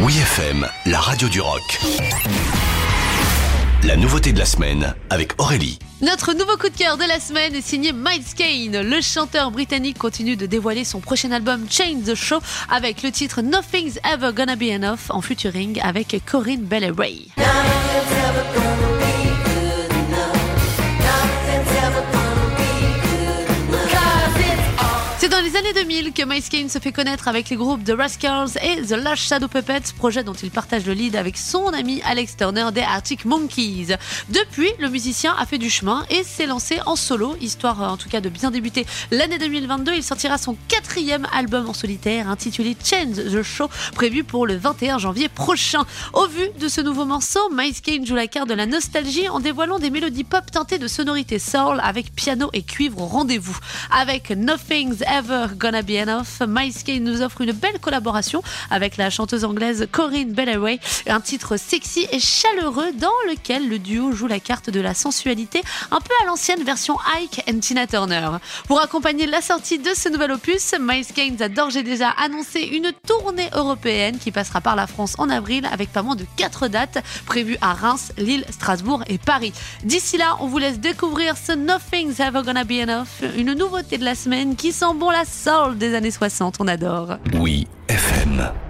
Oui FM, la radio du rock. La nouveauté de la semaine avec Aurélie. Notre nouveau coup de cœur de la semaine est signé Miles Kane. Le chanteur britannique continue de dévoiler son prochain album Change the Show avec le titre Nothing's Ever Gonna Be Enough en featuring avec Corinne Bell C'est dans les années 2000 que Miles Kane se fait connaître avec les groupes The Rascals et The Lush Shadow Puppets, projet dont il partage le lead avec son ami Alex Turner des Arctic Monkeys. Depuis, le musicien a fait du chemin et s'est lancé en solo, histoire en tout cas de bien débuter l'année 2022. Il sortira son quatrième album en solitaire intitulé Change the Show, prévu pour le 21 janvier prochain. Au vu de ce nouveau morceau, Miles Kane joue la carte de la nostalgie en dévoilant des mélodies pop teintées de sonorités soul avec piano et cuivre au rendez-vous. Avec Nothing's Ever Gonna Be Enough, Miles Kane nous offre une belle collaboration avec la chanteuse anglaise Corinne Bellaway, un titre sexy et chaleureux dans lequel le duo joue la carte de la sensualité, un peu à l'ancienne version Ike and Tina Turner. Pour accompagner la sortie de ce nouvel opus, Miles Kane a d'ores et déjà annoncé une tournée européenne qui passera par la France en avril avec pas moins de 4 dates prévues à Reims, Lille, Strasbourg et Paris. D'ici là, on vous laisse découvrir ce Nothing's Ever Gonna Be Enough, une nouveauté de la semaine qui sent bon la soul des années 60, on adore. Oui FM.